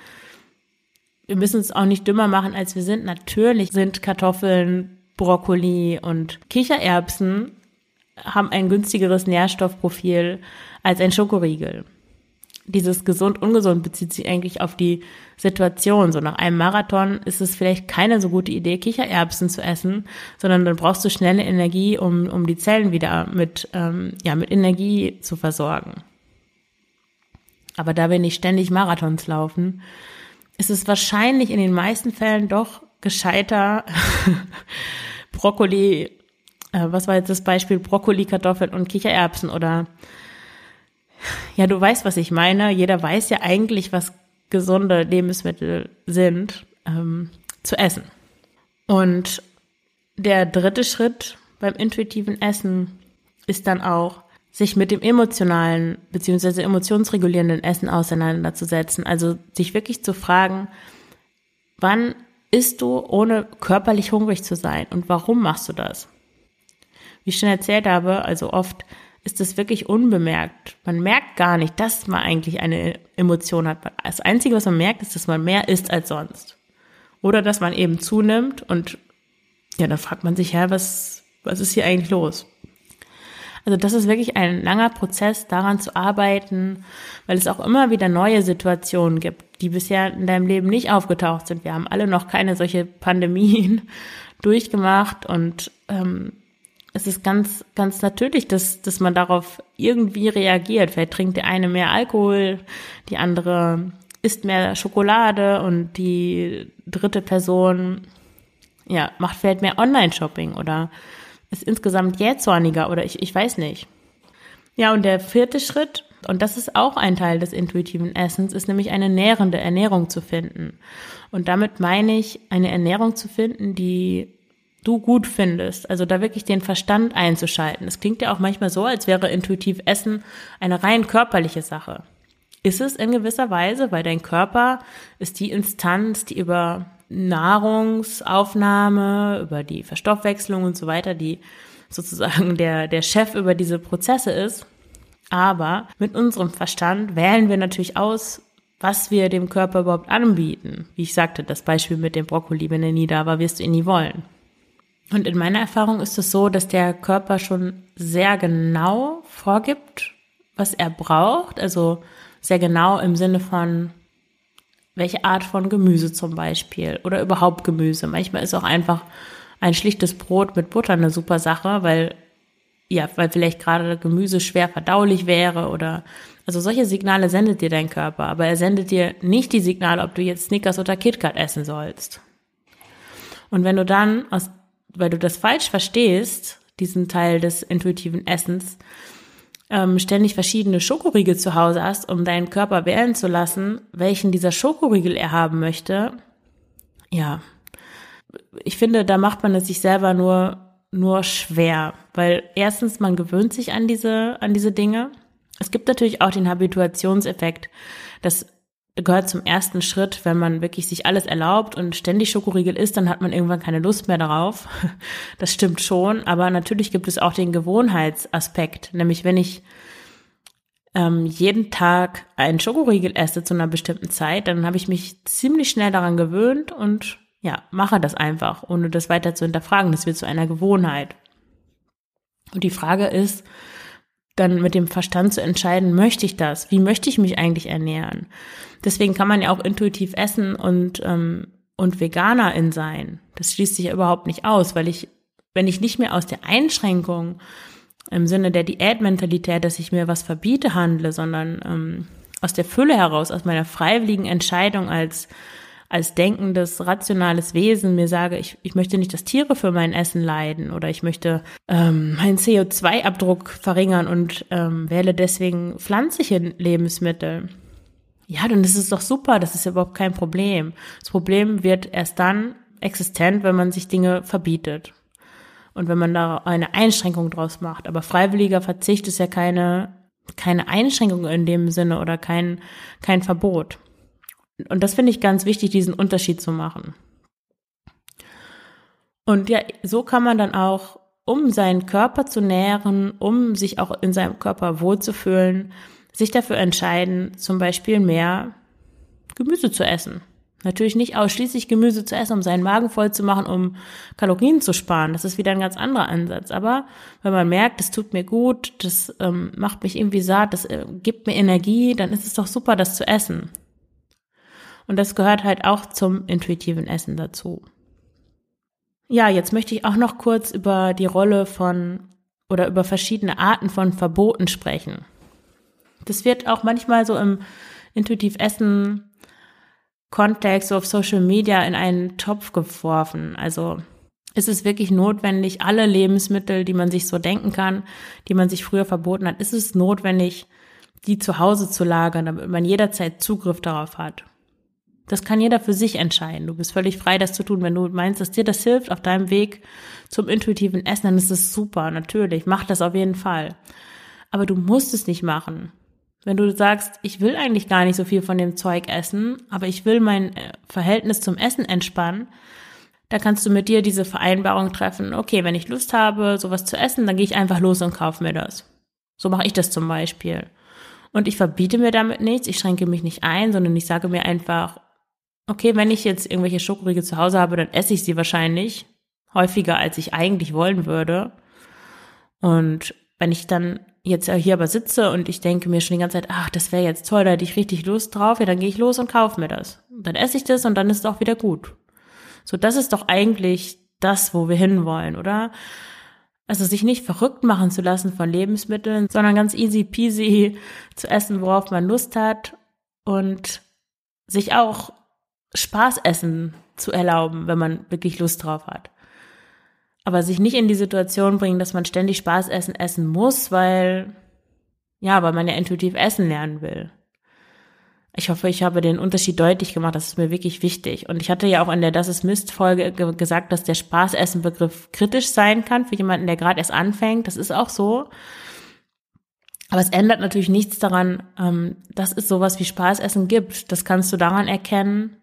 Speaker 1: wir müssen uns auch nicht dümmer machen, als wir sind. Natürlich sind Kartoffeln, Brokkoli und Kichererbsen haben ein günstigeres Nährstoffprofil als ein Schokoriegel dieses gesund, ungesund bezieht sich eigentlich auf die Situation. So nach einem Marathon ist es vielleicht keine so gute Idee, Kichererbsen zu essen, sondern dann brauchst du schnelle Energie, um, um die Zellen wieder mit, ähm, ja, mit Energie zu versorgen. Aber da wir nicht ständig Marathons laufen, ist es wahrscheinlich in den meisten Fällen doch gescheiter, Brokkoli, äh, was war jetzt das Beispiel, Brokkoli, Kartoffeln und Kichererbsen oder ja, du weißt, was ich meine. Jeder weiß ja eigentlich, was gesunde Lebensmittel sind, ähm, zu essen. Und der dritte Schritt beim intuitiven Essen ist dann auch, sich mit dem emotionalen beziehungsweise emotionsregulierenden Essen auseinanderzusetzen. Also sich wirklich zu fragen, wann isst du, ohne körperlich hungrig zu sein und warum machst du das? Wie ich schon erzählt habe, also oft ist es wirklich unbemerkt. Man merkt gar nicht, dass man eigentlich eine Emotion hat. Das Einzige, was man merkt, ist, dass man mehr isst als sonst. Oder dass man eben zunimmt und ja, dann fragt man sich, ja, was, was ist hier eigentlich los? Also das ist wirklich ein langer Prozess, daran zu arbeiten, weil es auch immer wieder neue Situationen gibt, die bisher in deinem Leben nicht aufgetaucht sind. Wir haben alle noch keine solche Pandemien durchgemacht und ähm, es ist ganz, ganz natürlich, dass, dass man darauf irgendwie reagiert. Vielleicht trinkt der eine mehr Alkohol, die andere isst mehr Schokolade und die dritte Person, ja, macht vielleicht mehr Online-Shopping oder ist insgesamt jähzorniger oder ich, ich weiß nicht. Ja, und der vierte Schritt, und das ist auch ein Teil des intuitiven Essens, ist nämlich eine nährende Ernährung zu finden. Und damit meine ich, eine Ernährung zu finden, die du gut findest. Also da wirklich den Verstand einzuschalten. Es klingt ja auch manchmal so, als wäre intuitiv Essen eine rein körperliche Sache. Ist es in gewisser Weise, weil dein Körper ist die Instanz, die über Nahrungsaufnahme, über die Verstoffwechslung und so weiter, die sozusagen der, der Chef über diese Prozesse ist. Aber mit unserem Verstand wählen wir natürlich aus, was wir dem Körper überhaupt anbieten. Wie ich sagte, das Beispiel mit dem Brokkoli, wenn er nie da war, wirst du ihn nie wollen. Und in meiner Erfahrung ist es so, dass der Körper schon sehr genau vorgibt, was er braucht. Also sehr genau im Sinne von, welche Art von Gemüse zum Beispiel oder überhaupt Gemüse. Manchmal ist auch einfach ein schlichtes Brot mit Butter eine super Sache, weil ja, weil vielleicht gerade Gemüse schwer verdaulich wäre oder also solche Signale sendet dir dein Körper, aber er sendet dir nicht die Signale, ob du jetzt Snickers oder KitKat essen sollst. Und wenn du dann aus weil du das falsch verstehst, diesen Teil des intuitiven Essens, ähm, ständig verschiedene Schokoriegel zu Hause hast, um deinen Körper wählen zu lassen, welchen dieser Schokoriegel er haben möchte, ja, ich finde, da macht man es sich selber nur nur schwer, weil erstens man gewöhnt sich an diese an diese Dinge. Es gibt natürlich auch den Habituationseffekt, dass gehört zum ersten Schritt, wenn man wirklich sich alles erlaubt und ständig Schokoriegel isst, dann hat man irgendwann keine Lust mehr darauf. Das stimmt schon, aber natürlich gibt es auch den Gewohnheitsaspekt, nämlich wenn ich ähm, jeden Tag einen Schokoriegel esse zu einer bestimmten Zeit, dann habe ich mich ziemlich schnell daran gewöhnt und ja, mache das einfach, ohne das weiter zu hinterfragen. Das wird zu einer Gewohnheit. Und die Frage ist, dann mit dem Verstand zu entscheiden, möchte ich das? Wie möchte ich mich eigentlich ernähren? Deswegen kann man ja auch intuitiv essen und, ähm, und Veganerin sein. Das schließt sich ja überhaupt nicht aus, weil ich, wenn ich nicht mehr aus der Einschränkung im Sinne der Diätmentalität, dass ich mir was verbiete, handle, sondern ähm, aus der Fülle heraus, aus meiner freiwilligen Entscheidung als als denkendes, rationales Wesen mir sage, ich, ich möchte nicht, dass Tiere für mein Essen leiden oder ich möchte ähm, meinen CO2-Abdruck verringern und ähm, wähle deswegen pflanzliche Lebensmittel. Ja, dann ist es doch super, das ist ja überhaupt kein Problem. Das Problem wird erst dann existent, wenn man sich Dinge verbietet. Und wenn man da eine Einschränkung draus macht. Aber freiwilliger Verzicht ist ja keine, keine Einschränkung in dem Sinne oder kein, kein Verbot. Und das finde ich ganz wichtig, diesen Unterschied zu machen. Und ja, so kann man dann auch, um seinen Körper zu nähren, um sich auch in seinem Körper wohlzufühlen, sich dafür entscheiden, zum Beispiel mehr Gemüse zu essen. Natürlich nicht ausschließlich Gemüse zu essen, um seinen Magen voll zu machen, um Kalorien zu sparen. Das ist wieder ein ganz anderer Ansatz. Aber wenn man merkt, das tut mir gut, das ähm, macht mich irgendwie satt, das äh, gibt mir Energie, dann ist es doch super, das zu essen. Und das gehört halt auch zum intuitiven Essen dazu. Ja, jetzt möchte ich auch noch kurz über die Rolle von oder über verschiedene Arten von Verboten sprechen. Das wird auch manchmal so im intuitiv Essen Kontext, so auf Social Media in einen Topf geworfen. Also ist es wirklich notwendig, alle Lebensmittel, die man sich so denken kann, die man sich früher verboten hat, ist es notwendig, die zu Hause zu lagern, damit man jederzeit Zugriff darauf hat. Das kann jeder für sich entscheiden. Du bist völlig frei, das zu tun. Wenn du meinst, dass dir das hilft auf deinem Weg zum intuitiven Essen, dann ist es super, natürlich. Mach das auf jeden Fall. Aber du musst es nicht machen. Wenn du sagst, ich will eigentlich gar nicht so viel von dem Zeug essen, aber ich will mein äh, Verhältnis zum Essen entspannen, da kannst du mit dir diese Vereinbarung treffen. Okay, wenn ich Lust habe, sowas zu essen, dann gehe ich einfach los und kaufe mir das. So mache ich das zum Beispiel. Und ich verbiete mir damit nichts, ich schränke mich nicht ein, sondern ich sage mir einfach, okay, wenn ich jetzt irgendwelche Schokoriegel zu Hause habe, dann esse ich sie wahrscheinlich häufiger, als ich eigentlich wollen würde. Und wenn ich dann jetzt hier aber sitze und ich denke mir schon die ganze Zeit, ach, das wäre jetzt toll, da hätte ich richtig Lust drauf, ja, dann gehe ich los und kaufe mir das. dann esse ich das und dann ist es auch wieder gut. So, das ist doch eigentlich das, wo wir hinwollen, oder? Also sich nicht verrückt machen zu lassen von Lebensmitteln, sondern ganz easy peasy zu essen, worauf man Lust hat und sich auch Spaßessen zu erlauben, wenn man wirklich Lust drauf hat. Aber sich nicht in die Situation bringen, dass man ständig Spaßessen essen muss, weil, ja, weil man ja intuitiv essen lernen will. Ich hoffe, ich habe den Unterschied deutlich gemacht. Das ist mir wirklich wichtig. Und ich hatte ja auch in der Das ist Mist Folge gesagt, dass der Spaßessen-Begriff kritisch sein kann für jemanden, der gerade erst anfängt. Das ist auch so. Aber es ändert natürlich nichts daran, ähm, dass es sowas wie Spaßessen gibt. Das kannst du daran erkennen,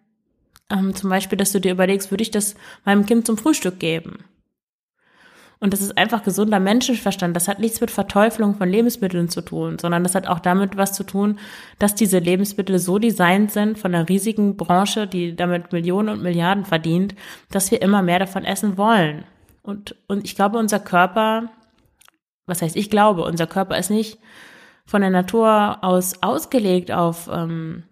Speaker 1: ähm, zum Beispiel, dass du dir überlegst, würde ich das meinem Kind zum Frühstück geben? Und das ist einfach gesunder Menschenverstand. Das hat nichts mit Verteufelung von Lebensmitteln zu tun, sondern das hat auch damit was zu tun, dass diese Lebensmittel so designt sind von einer riesigen Branche, die damit Millionen und Milliarden verdient, dass wir immer mehr davon essen wollen. Und, und ich glaube, unser Körper, was heißt ich glaube, unser Körper ist nicht von der Natur aus ausgelegt auf, ähm,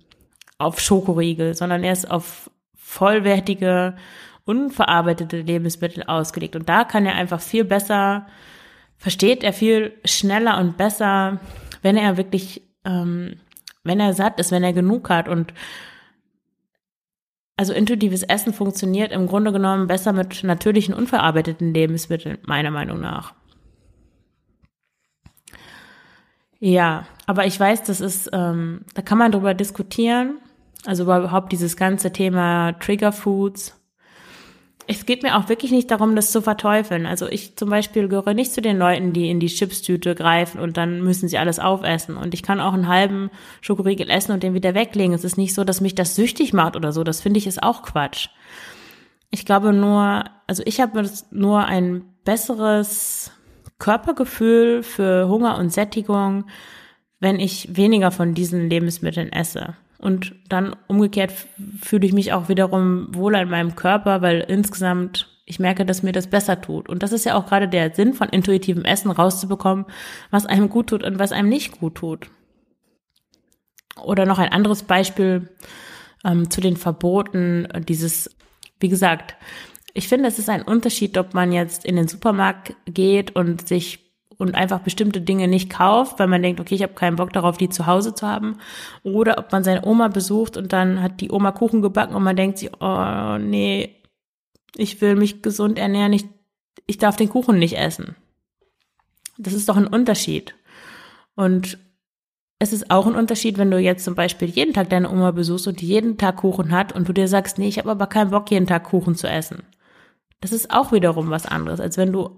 Speaker 1: auf Schokoriegel, sondern er ist auf vollwertige unverarbeitete Lebensmittel ausgelegt. Und da kann er einfach viel besser, versteht er viel schneller und besser, wenn er wirklich, ähm, wenn er satt ist, wenn er genug hat. Und also intuitives Essen funktioniert im Grunde genommen besser mit natürlichen, unverarbeiteten Lebensmitteln, meiner Meinung nach. Ja, aber ich weiß, das ist, ähm, da kann man drüber diskutieren. Also überhaupt dieses ganze Thema Trigger Foods es geht mir auch wirklich nicht darum, das zu verteufeln. Also ich zum Beispiel gehöre nicht zu den Leuten, die in die Chipstüte greifen und dann müssen sie alles aufessen. Und ich kann auch einen halben Schokoriegel essen und den wieder weglegen. Es ist nicht so, dass mich das süchtig macht oder so. Das finde ich ist auch Quatsch. Ich glaube nur, also ich habe nur ein besseres Körpergefühl für Hunger und Sättigung, wenn ich weniger von diesen Lebensmitteln esse. Und dann umgekehrt fühle ich mich auch wiederum wohler in meinem Körper, weil insgesamt ich merke, dass mir das besser tut. Und das ist ja auch gerade der Sinn von intuitivem Essen, rauszubekommen, was einem gut tut und was einem nicht gut tut. Oder noch ein anderes Beispiel ähm, zu den Verboten, dieses, wie gesagt, ich finde, es ist ein Unterschied, ob man jetzt in den Supermarkt geht und sich und einfach bestimmte Dinge nicht kauft, weil man denkt, okay, ich habe keinen Bock darauf, die zu Hause zu haben. Oder ob man seine Oma besucht und dann hat die Oma Kuchen gebacken und man denkt sich, oh nee, ich will mich gesund ernähren, ich, ich darf den Kuchen nicht essen. Das ist doch ein Unterschied. Und es ist auch ein Unterschied, wenn du jetzt zum Beispiel jeden Tag deine Oma besuchst und die jeden Tag Kuchen hat und du dir sagst, nee, ich habe aber keinen Bock, jeden Tag Kuchen zu essen. Das ist auch wiederum was anderes, als wenn du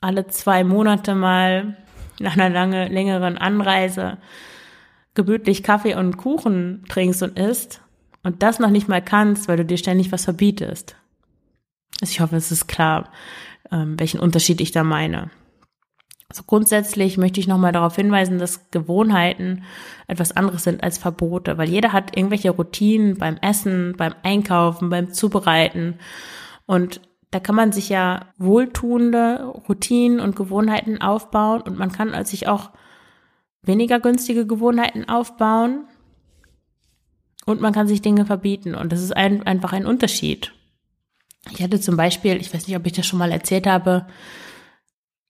Speaker 1: alle zwei Monate mal nach einer lange, längeren Anreise gemütlich Kaffee und Kuchen trinkst und isst und das noch nicht mal kannst, weil du dir ständig was verbietest. Also ich hoffe, es ist klar, ähm, welchen Unterschied ich da meine. Also grundsätzlich möchte ich nochmal darauf hinweisen, dass Gewohnheiten etwas anderes sind als Verbote, weil jeder hat irgendwelche Routinen beim Essen, beim Einkaufen, beim Zubereiten. Und da kann man sich ja wohltuende Routinen und Gewohnheiten aufbauen und man kann sich auch weniger günstige Gewohnheiten aufbauen und man kann sich Dinge verbieten und das ist ein, einfach ein Unterschied. Ich hatte zum Beispiel, ich weiß nicht, ob ich das schon mal erzählt habe,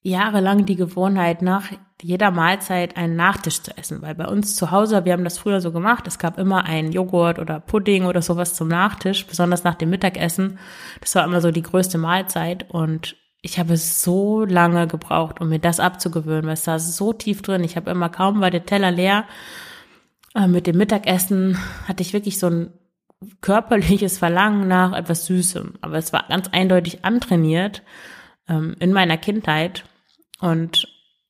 Speaker 1: jahrelang die Gewohnheit, nach jeder Mahlzeit einen Nachtisch zu essen, weil bei uns zu Hause, wir haben das früher so gemacht, es gab immer einen Joghurt oder Pudding oder sowas zum Nachtisch, besonders nach dem Mittagessen. Das war immer so die größte Mahlzeit und ich habe so lange gebraucht, um mir das abzugewöhnen, weil es saß so tief drin. Ich habe immer kaum war der Teller leer. Äh, mit dem Mittagessen hatte ich wirklich so ein körperliches Verlangen nach etwas Süßem. Aber es war ganz eindeutig antrainiert ähm, in meiner Kindheit. Und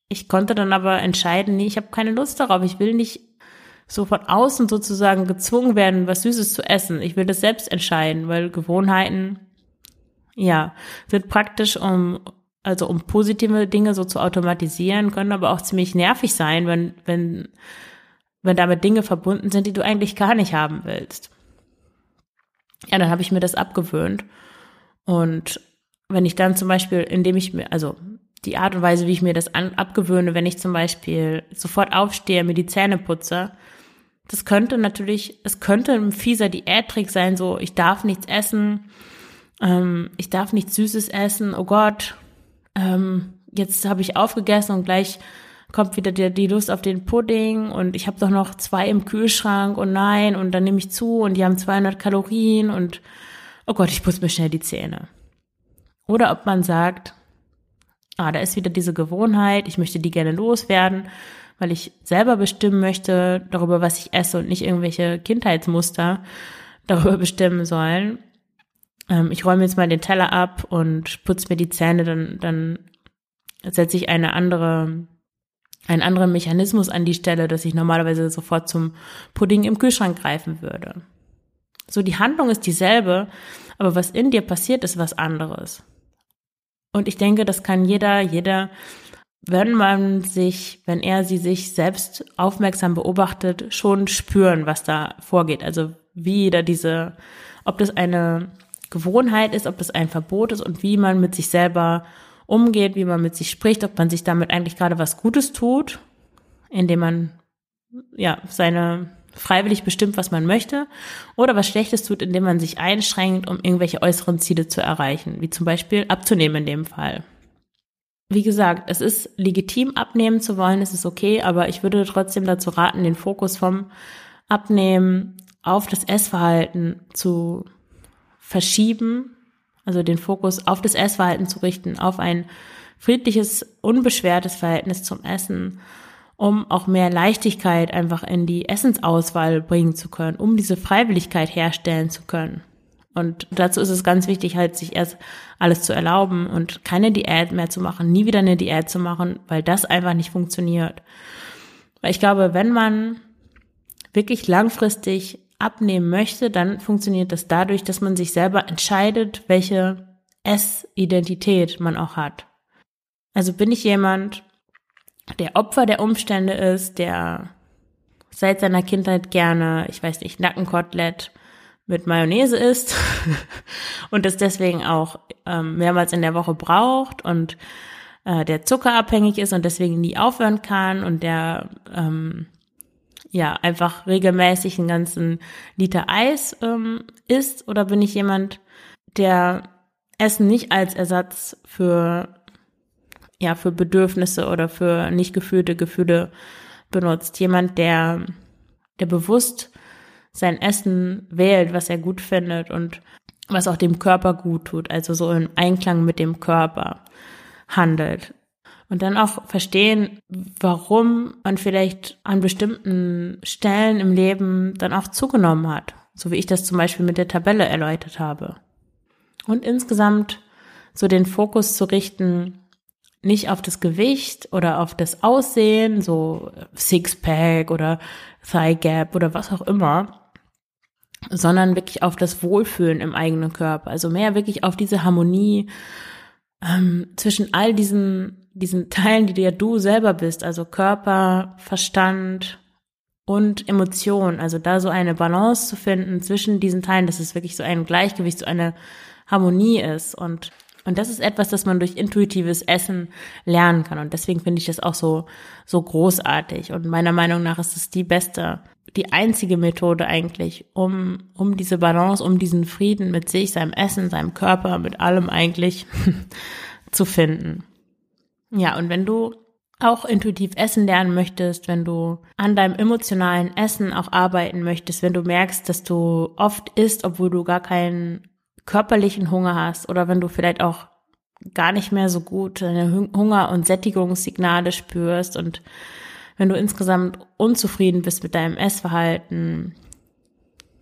Speaker 1: ich konnte dann aber entscheiden, nee, ich habe keine Lust darauf. Ich will nicht so von außen sozusagen gezwungen werden, was Süßes zu essen. Ich will das selbst entscheiden, weil Gewohnheiten, ja, sind praktisch, um, also um positive Dinge so zu automatisieren, können aber auch ziemlich nervig sein, wenn, wenn, wenn damit Dinge verbunden sind, die du eigentlich gar nicht haben willst. Ja, dann habe ich mir das abgewöhnt. Und wenn ich dann zum Beispiel, indem ich mir, also die Art und Weise, wie ich mir das an, abgewöhne, wenn ich zum Beispiel sofort aufstehe, mir die Zähne putze, das könnte natürlich, es könnte ein fieser Diättrick sein, so ich darf nichts essen, ähm, ich darf nichts Süßes essen, oh Gott, ähm, jetzt habe ich aufgegessen und gleich kommt wieder die, die Lust auf den Pudding und ich habe doch noch zwei im Kühlschrank und nein und dann nehme ich zu und die haben 200 Kalorien und oh Gott, ich putze mir schnell die Zähne. Oder ob man sagt, ah, da ist wieder diese Gewohnheit, ich möchte die gerne loswerden, weil ich selber bestimmen möchte darüber, was ich esse und nicht irgendwelche Kindheitsmuster darüber bestimmen sollen. Ähm, ich räume jetzt mal den Teller ab und putze mir die Zähne, dann, dann setze ich eine andere, einen anderen Mechanismus an die Stelle, dass ich normalerweise sofort zum Pudding im Kühlschrank greifen würde. So, die Handlung ist dieselbe, aber was in dir passiert, ist was anderes. Und ich denke, das kann jeder, jeder, wenn man sich, wenn er sie sich selbst aufmerksam beobachtet, schon spüren, was da vorgeht. Also wie da diese, ob das eine Gewohnheit ist, ob das ein Verbot ist und wie man mit sich selber umgeht, wie man mit sich spricht, ob man sich damit eigentlich gerade was Gutes tut, indem man ja seine freiwillig bestimmt, was man möchte, oder was Schlechtes tut, indem man sich einschränkt, um irgendwelche äußeren Ziele zu erreichen, wie zum Beispiel abzunehmen in dem Fall. Wie gesagt, es ist legitim, abnehmen zu wollen, es ist okay, aber ich würde trotzdem dazu raten, den Fokus vom Abnehmen auf das Essverhalten zu verschieben, also den Fokus auf das Essverhalten zu richten, auf ein friedliches, unbeschwertes Verhältnis zum Essen um auch mehr Leichtigkeit einfach in die Essensauswahl bringen zu können, um diese Freiwilligkeit herstellen zu können. Und dazu ist es ganz wichtig, halt sich erst alles zu erlauben und keine Diät mehr zu machen, nie wieder eine Diät zu machen, weil das einfach nicht funktioniert. Weil ich glaube, wenn man wirklich langfristig abnehmen möchte, dann funktioniert das dadurch, dass man sich selber entscheidet, welche Essidentität man auch hat. Also bin ich jemand, der Opfer der Umstände ist, der seit seiner Kindheit gerne, ich weiß nicht, Nackenkotelett mit Mayonnaise isst und es deswegen auch ähm, mehrmals in der Woche braucht und äh, der zuckerabhängig ist und deswegen nie aufhören kann und der ähm, ja einfach regelmäßig einen ganzen Liter Eis ähm, isst. Oder bin ich jemand, der Essen nicht als Ersatz für ja, für Bedürfnisse oder für nicht gefühlte Gefühle benutzt. Jemand, der, der bewusst sein Essen wählt, was er gut findet und was auch dem Körper gut tut, also so im Einklang mit dem Körper handelt. Und dann auch verstehen, warum man vielleicht an bestimmten Stellen im Leben dann auch zugenommen hat. So wie ich das zum Beispiel mit der Tabelle erläutert habe. Und insgesamt so den Fokus zu richten nicht auf das Gewicht oder auf das Aussehen, so Sixpack oder Thigh Gap oder was auch immer, sondern wirklich auf das Wohlfühlen im eigenen Körper. Also mehr wirklich auf diese Harmonie ähm, zwischen all diesen, diesen Teilen, die dir du selber bist, also Körper, Verstand und Emotion. Also da so eine Balance zu finden zwischen diesen Teilen, dass es wirklich so ein Gleichgewicht, so eine Harmonie ist und und das ist etwas, das man durch intuitives Essen lernen kann. Und deswegen finde ich das auch so, so großartig. Und meiner Meinung nach ist es die beste, die einzige Methode eigentlich, um, um diese Balance, um diesen Frieden mit sich, seinem Essen, seinem Körper, mit allem eigentlich zu finden. Ja, und wenn du auch intuitiv essen lernen möchtest, wenn du an deinem emotionalen Essen auch arbeiten möchtest, wenn du merkst, dass du oft isst, obwohl du gar keinen körperlichen Hunger hast oder wenn du vielleicht auch gar nicht mehr so gut deine Hunger- und Sättigungssignale spürst und wenn du insgesamt unzufrieden bist mit deinem Essverhalten,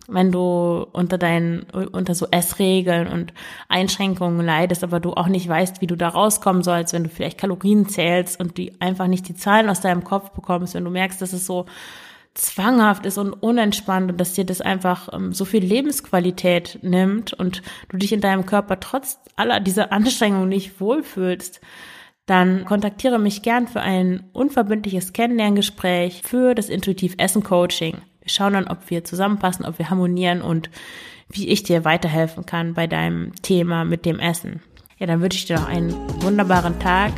Speaker 1: wenn du unter deinen, unter so Essregeln und Einschränkungen leidest, aber du auch nicht weißt, wie du da rauskommen sollst, wenn du vielleicht Kalorien zählst und die einfach nicht die Zahlen aus deinem Kopf bekommst, wenn du merkst, dass es so zwanghaft ist und unentspannt und dass dir das einfach ähm, so viel Lebensqualität nimmt und du dich in deinem Körper trotz aller dieser Anstrengungen nicht wohlfühlst, dann kontaktiere mich gern für ein unverbindliches Kennenlerngespräch für das Intuitiv Essen Coaching. Wir schauen dann, ob wir zusammenpassen, ob wir harmonieren und wie ich dir weiterhelfen kann bei deinem Thema mit dem Essen. Ja, dann wünsche ich dir noch einen wunderbaren Tag.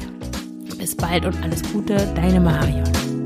Speaker 1: Bis bald und alles Gute, deine Marion.